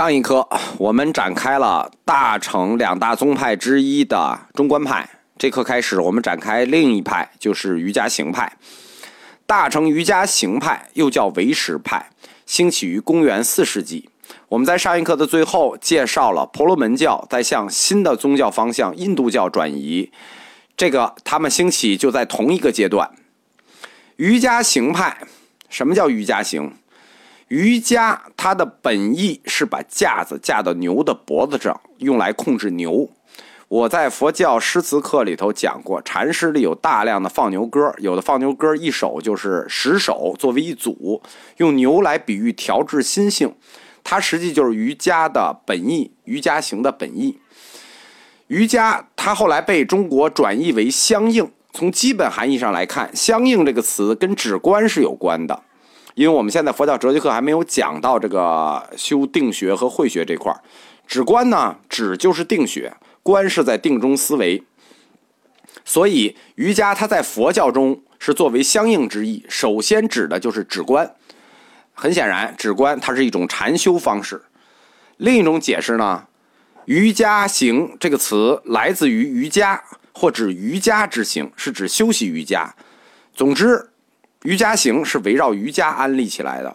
上一课我们展开了大乘两大宗派之一的中观派，这课开始我们展开另一派，就是瑜伽行派。大乘瑜伽行派又叫唯识派，兴起于公元四世纪。我们在上一课的最后介绍了婆罗门教在向新的宗教方向印度教转移，这个他们兴起就在同一个阶段。瑜伽行派，什么叫瑜伽行？瑜伽它的本意是把架子架到牛的脖子上，用来控制牛。我在佛教诗词课里头讲过，禅师里有大量的放牛歌，有的放牛歌一首就是十首作为一组，用牛来比喻调制心性，它实际就是瑜伽的本意，瑜伽行的本意。瑜伽它后来被中国转译为相应，从基本含义上来看，相应这个词跟止观是有关的。因为我们现在佛教哲学课还没有讲到这个修定学和慧学这块儿，止观呢，止就是定学，观是在定中思维，所以瑜伽它在佛教中是作为相应之意，首先指的就是止观。很显然，止观它是一种禅修方式。另一种解释呢，瑜伽行这个词来自于瑜伽，或指瑜伽之行，是指修习瑜伽。总之。瑜伽行是围绕瑜伽安立起来的，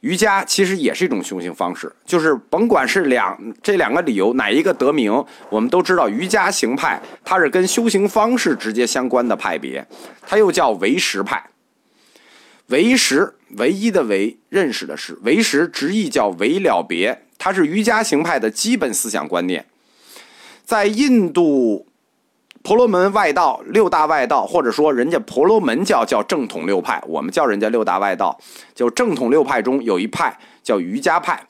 瑜伽其实也是一种修行方式，就是甭管是两这两个理由哪一个得名，我们都知道瑜伽行派它是跟修行方式直接相关的派别，它又叫唯识派。唯识唯一的唯认识的是唯识，直译叫唯了别，它是瑜伽行派的基本思想观念，在印度。婆罗门外道六大外道，或者说人家婆罗门教叫正统六派，我们叫人家六大外道。就正统六派中有一派叫瑜伽派，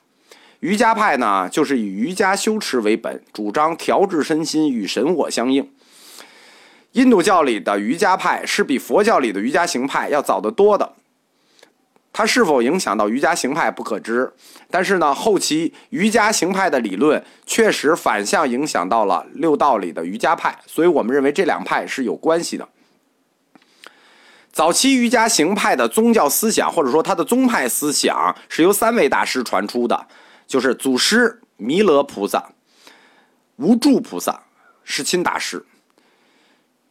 瑜伽派呢就是以瑜伽修持为本，主张调治身心与神我相应。印度教里的瑜伽派是比佛教里的瑜伽行派要早得多的。它是否影响到瑜伽行派不可知，但是呢，后期瑜伽行派的理论确实反向影响到了六道里的瑜伽派，所以我们认为这两派是有关系的。早期瑜伽行派的宗教思想或者说它的宗派思想是由三位大师传出的，就是祖师弥勒菩萨、无著菩萨、世亲大师。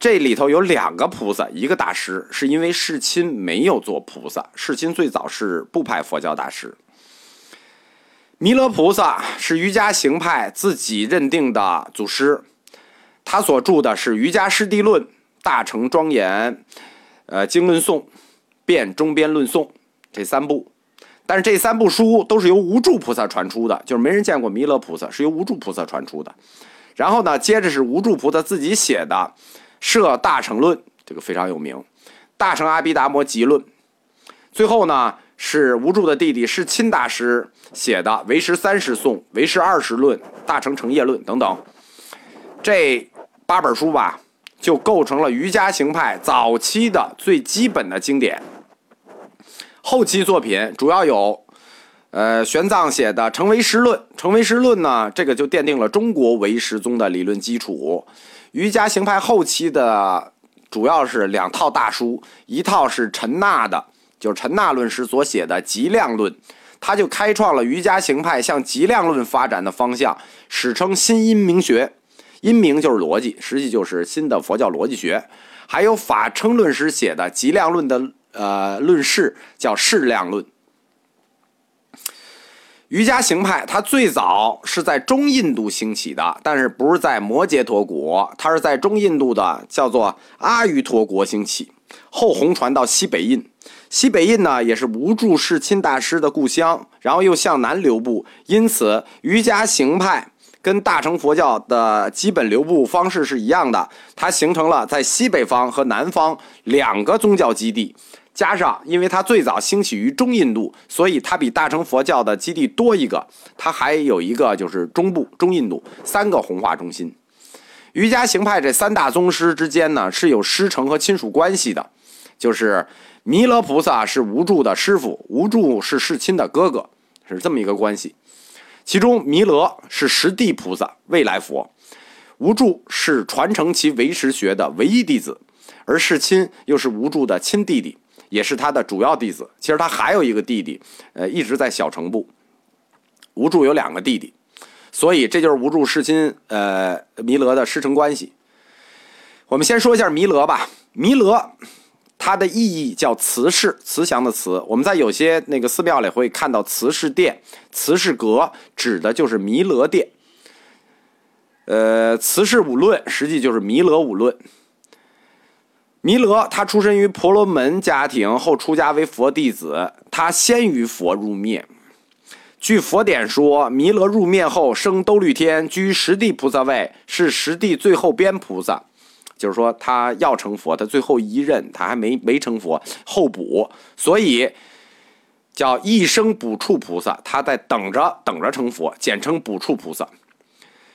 这里头有两个菩萨，一个大师，是因为世亲没有做菩萨。世亲最早是不派佛教大师。弥勒菩萨是瑜伽行派自己认定的祖师，他所著的是《瑜伽师地论》《大乘庄严》呃经论颂、辩中边论颂这三部。但是这三部书都是由无著菩萨传出的，就是没人见过弥勒菩萨，是由无著菩萨传出的。然后呢，接着是无著菩萨自己写的。设大乘论，这个非常有名，《大乘阿毗达摩集论》。最后呢，是无著的弟弟是钦大师写的《唯识三十颂》《唯识二十论》《大乘成业论》等等。这八本书吧，就构成了瑜伽行派早期的最基本的经典。后期作品主要有，呃，玄奘写的《成唯识论》。《成唯识论》呢，这个就奠定了中国唯识宗的理论基础。瑜伽行派后期的主要是两套大书，一套是陈那的，就是陈那论师所写的《极量论》，他就开创了瑜伽行派向极量论发展的方向，史称新因明学。因明就是逻辑，实际就是新的佛教逻辑学。还有法称论师写的《极量论》的呃论释，叫《释量论》。瑜伽行派，它最早是在中印度兴起的，但是不是在摩羯陀国，它是在中印度的叫做阿瑜陀国兴起，后红传到西北印。西北印呢，也是无著世亲大师的故乡，然后又向南流布，因此瑜伽行派跟大乘佛教的基本流布方式是一样的，它形成了在西北方和南方两个宗教基地。加上，因为它最早兴起于中印度，所以它比大乘佛教的基地多一个。它还有一个就是中部、中印度三个弘化中心。瑜伽行派这三大宗师之间呢是有师承和亲属关系的，就是弥勒菩萨是无著的师傅，无著是世亲的哥哥，是这么一个关系。其中弥勒是实地菩萨，未来佛；无著是传承其唯识学的唯一弟子，而世亲又是无著的亲弟弟。也是他的主要弟子。其实他还有一个弟弟，呃，一直在小乘部。无助有两个弟弟，所以这就是无助弑亲呃弥勒的师承关系。我们先说一下弥勒吧，弥勒它的意义叫慈氏，慈祥的慈。我们在有些那个寺庙里会看到慈氏殿、慈氏阁，指的就是弥勒殿。呃，慈氏五论实际就是弥勒五论。弥勒他出身于婆罗门家庭，后出家为佛弟子。他先于佛入灭。据佛典说，弥勒入灭后生兜率天，居十地菩萨位，是十地最后边菩萨。就是说，他要成佛，他最后一任他还没没成佛，后补，所以叫一生补处菩萨。他在等着等着成佛，简称补处菩萨。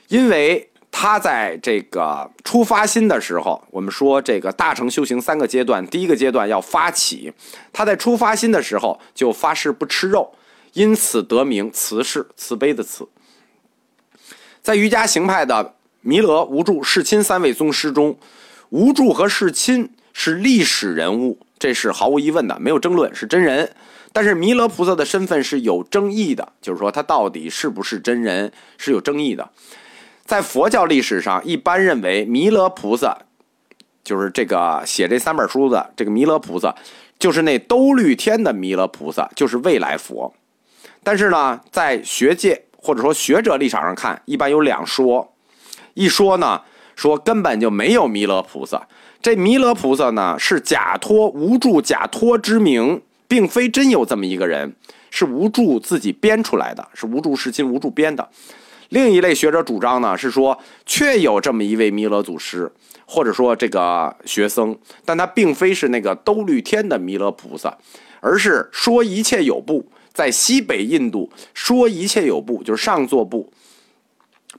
因为他在这个出发心的时候，我们说这个大乘修行三个阶段，第一个阶段要发起。他在出发心的时候就发誓不吃肉，因此得名慈氏，慈悲的慈。在瑜伽行派的弥勒、无著、世亲三位宗师中，无著和世亲是历史人物，这是毫无疑问的，没有争论，是真人。但是弥勒菩萨的身份是有争议的，就是说他到底是不是真人是有争议的。在佛教历史上，一般认为弥勒菩萨就是这个写这三本书的这个弥勒菩萨，就是那兜率天的弥勒菩萨，就是未来佛。但是呢，在学界或者说学者立场上看，一般有两说。一说呢，说根本就没有弥勒菩萨，这弥勒菩萨呢是假托无助假托之名，并非真有这么一个人，是无助自己编出来的，是无助是亲无助编的。另一类学者主张呢，是说确有这么一位弥勒祖师，或者说这个学僧，但他并非是那个兜率天的弥勒菩萨，而是说一切有部，在西北印度说一切有部，就是上座部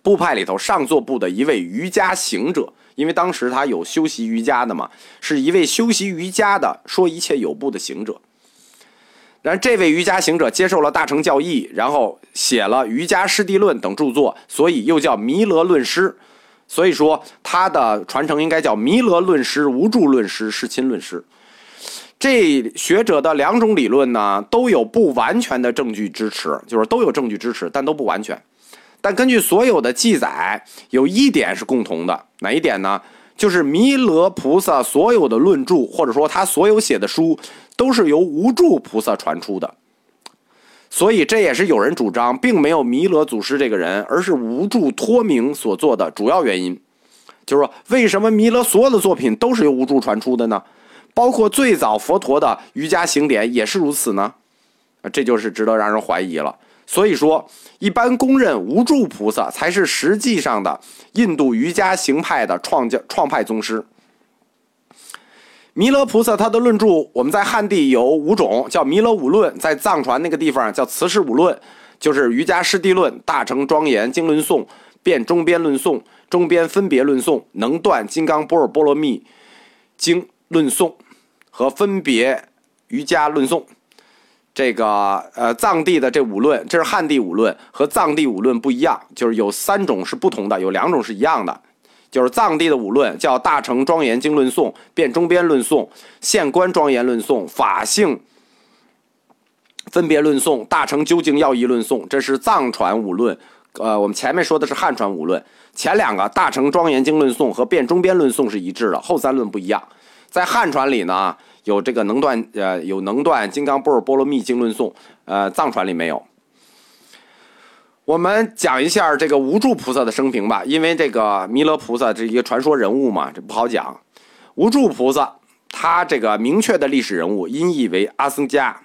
部派里头上座部的一位瑜伽行者，因为当时他有修习瑜伽的嘛，是一位修习瑜伽的说一切有部的行者。但这位瑜伽行者接受了大乘教义，然后写了《瑜伽师地论》等著作，所以又叫弥勒论师。所以说他的传承应该叫弥勒论师、无著论师、世亲论师。这学者的两种理论呢，都有不完全的证据支持，就是都有证据支持，但都不完全。但根据所有的记载，有一点是共同的，哪一点呢？就是弥勒菩萨所有的论著，或者说他所有写的书。都是由无著菩萨传出的，所以这也是有人主张并没有弥勒祖师这个人，而是无著托名所做的主要原因。就是说，为什么弥勒所有的作品都是由无著传出的呢？包括最早佛陀的瑜伽行典也是如此呢？这就是值得让人怀疑了。所以说，一般公认无著菩萨才是实际上的印度瑜伽行派的创教创派宗师。弥勒菩萨他的论著，我们在汉地有五种，叫弥勒五论；在藏传那个地方叫慈氏五论，就是瑜伽师地论、大乘庄严经论颂、辩中边论颂、中边分别论颂、能断金刚般若波罗蜜经论颂和分别瑜伽论颂。这个呃藏地的这五论，这是汉地五论，和藏地五论不一样，就是有三种是不同的，有两种是一样的。就是藏地的五论，叫《大乘庄严经论颂》《辩中边论颂》《现观庄严论颂》《法性分别论颂》《大乘究竟要义论颂》，这是藏传五论。呃，我们前面说的是汉传五论，前两个《大乘庄严经论颂》和《辩中边论颂》是一致的，后三论不一样。在汉传里呢，有这个能断呃有能断金刚波尔波罗蜜经论颂，呃，藏传里没有。我们讲一下这个无著菩萨的生平吧，因为这个弥勒菩萨这一个传说人物嘛，这不好讲。无著菩萨他这个明确的历史人物音译为阿僧伽，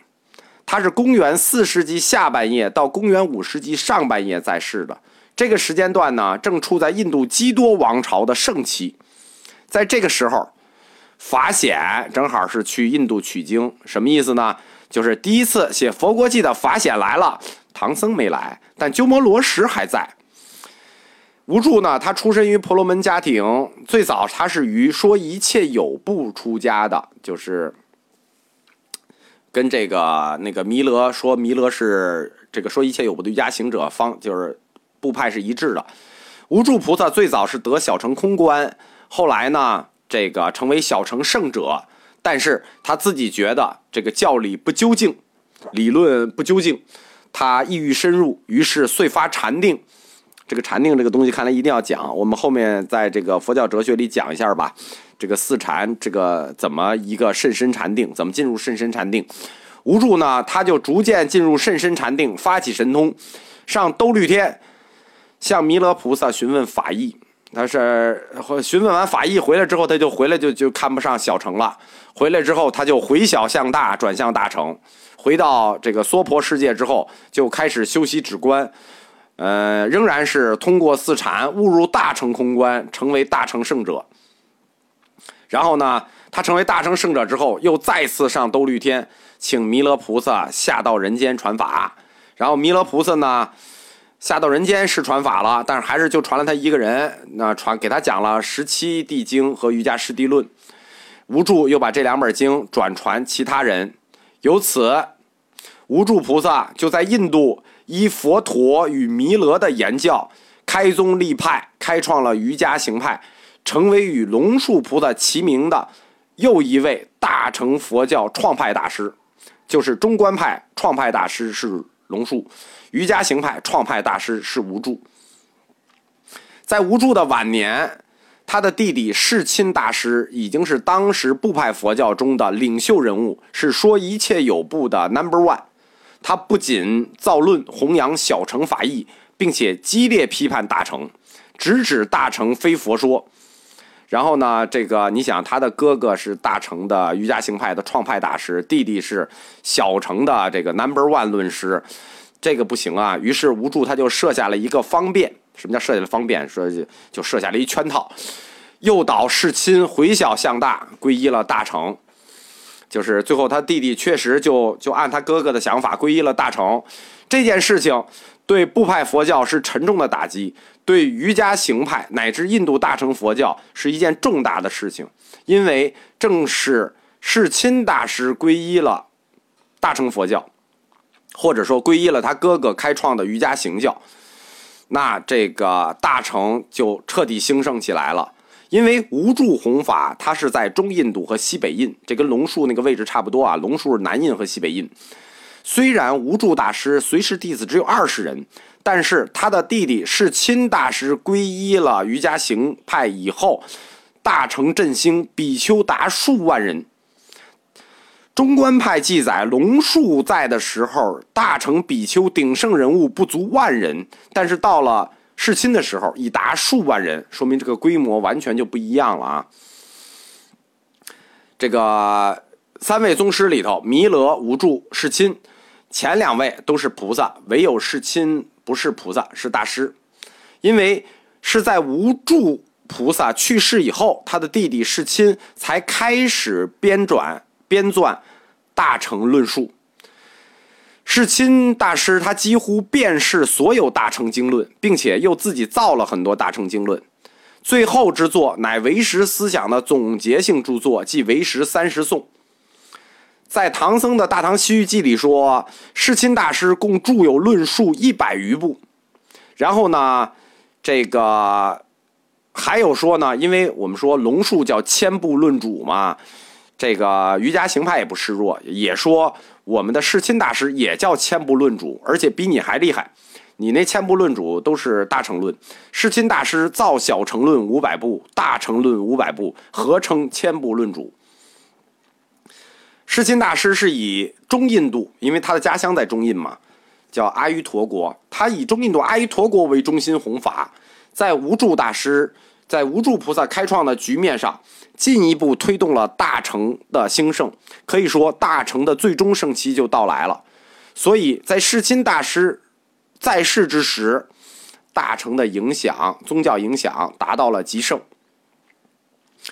他是公元四世纪下半叶到公元五世纪上半叶在世的。这个时间段呢，正处在印度基多王朝的盛期。在这个时候，法显正好是去印度取经，什么意思呢？就是第一次写佛国记的法显来了。唐僧没来，但鸠摩罗什还在。无著呢，他出身于婆罗门家庭，最早他是于说一切有部出家的，就是跟这个那个弥勒说弥勒是这个说一切有部的瑜伽行者方，就是部派是一致的。无著菩萨最早是得小乘空观，后来呢，这个成为小乘圣者，但是他自己觉得这个教理不究竟，理论不究竟。他意欲深入，于是遂发禅定。这个禅定这个东西，看来一定要讲。我们后面在这个佛教哲学里讲一下吧。这个四禅，这个怎么一个甚深禅定，怎么进入甚深禅定？无助呢，他就逐渐进入甚深禅定，发起神通，上兜率天，向弥勒菩萨询问法义。他是询问完法义回来之后，他就回来就就看不上小乘了。回来之后，他就回小向大，转向大乘。回到这个娑婆世界之后，就开始修习止观。呃，仍然是通过四禅悟入大乘空观，成为大乘圣者。然后呢，他成为大乘圣者之后，又再次上兜率天，请弥勒菩萨下到人间传法。然后弥勒菩萨呢，下到人间是传法了，但是还是就传了他一个人。那传给他讲了十七地经和瑜伽师地论。无助又把这两本经转传其他人，由此，无助菩萨就在印度。依佛陀与弥勒的言教，开宗立派，开创了瑜伽行派，成为与龙树菩萨齐名的又一位大乘佛教创派大师。就是中观派创派大师是龙树，瑜伽行派创派大师是无助。在无助的晚年，他的弟弟世亲大师已经是当时部派佛教中的领袖人物，是说一切有部的 Number One。他不仅造论弘扬小乘法义，并且激烈批判大乘，直指大乘非佛说。然后呢，这个你想，他的哥哥是大乘的瑜伽行派的创派大师，弟弟是小乘的这个 Number One 论师，这个不行啊。于是无助他就设下了一个方便，什么叫设下了方便？说就就设下了一圈套，诱导世亲回小向大，皈依了大乘。就是最后，他弟弟确实就就按他哥哥的想法皈依了大乘，这件事情对部派佛教是沉重的打击，对瑜伽行派乃至印度大乘佛教是一件重大的事情，因为正是世亲大师皈依了大乘佛教，或者说皈依了他哥哥开创的瑜伽行教，那这个大乘就彻底兴盛起来了。因为无助弘法，它是在中印度和西北印，这跟龙树那个位置差不多啊。龙树是南印和西北印。虽然无助大师随师弟子只有二十人，但是他的弟弟世亲大师皈依了瑜伽行派以后，大成振兴，比丘达数万人。中观派记载，龙树在的时候，大成比丘鼎盛人物不足万人，但是到了。世亲的时候已达数万人，说明这个规模完全就不一样了啊！这个三位宗师里头，弥勒、无助、世亲，前两位都是菩萨，唯有世亲不是菩萨，是大师。因为是在无助菩萨去世以后，他的弟弟世亲才开始编转编撰大乘论述。世亲大师他几乎辨识所有大乘经论，并且又自己造了很多大乘经论，最后之作乃唯识思想的总结性著作，即《唯识三十颂》。在唐僧的大唐西域记里说，世亲大师共著有论述一百余部。然后呢，这个还有说呢，因为我们说龙树叫千部论主嘛，这个瑜伽行派也不示弱，也说。我们的世亲大师也叫千部论主，而且比你还厉害。你那千部论主都是大乘论，世亲大师造小乘论五百部，大乘论五百部，合称千部论主。世亲大师是以中印度，因为他的家乡在中印嘛，叫阿瑜陀国，他以中印度阿瑜陀国为中心弘法，在无助大师。在无助菩萨开创的局面上，进一步推动了大乘的兴盛。可以说，大乘的最终盛期就到来了。所以在世亲大师在世之时，大乘的影响、宗教影响达到了极盛。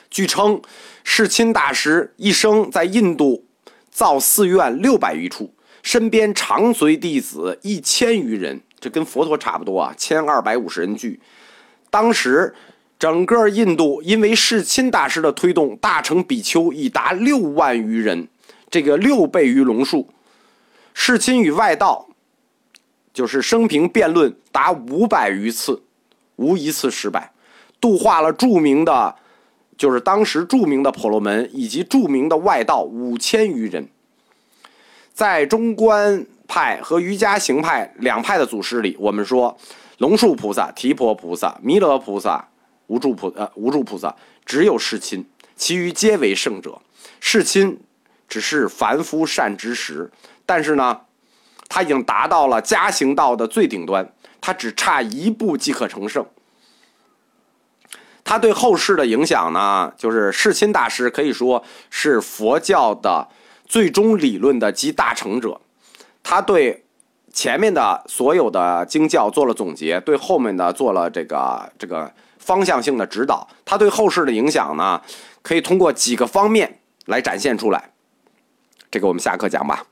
据称，世亲大师一生在印度造寺院六百余处，身边常随弟子一千余人，这跟佛陀差不多啊，千二百五十人聚。当时。整个印度因为世亲大师的推动，大乘比丘已达六万余人，这个六倍于龙树。世亲与外道，就是生平辩论达五百余次，无一次失败，度化了著名的，就是当时著名的婆罗门以及著名的外道五千余人。在中观派和瑜伽行派两派的祖师里，我们说龙树菩萨、提婆菩萨、弥勒菩萨、无住菩呃无住菩萨，只有世亲，其余皆为圣者。世亲只是凡夫善知识，但是呢，他已经达到了加行道的最顶端，他只差一步即可成圣。他对后世的影响呢，就是世亲大师可以说是佛教的最终理论的集大成者。他对前面的所有的经教做了总结，对后面的做了这个这个方向性的指导。它对后世的影响呢，可以通过几个方面来展现出来。这个我们下课讲吧。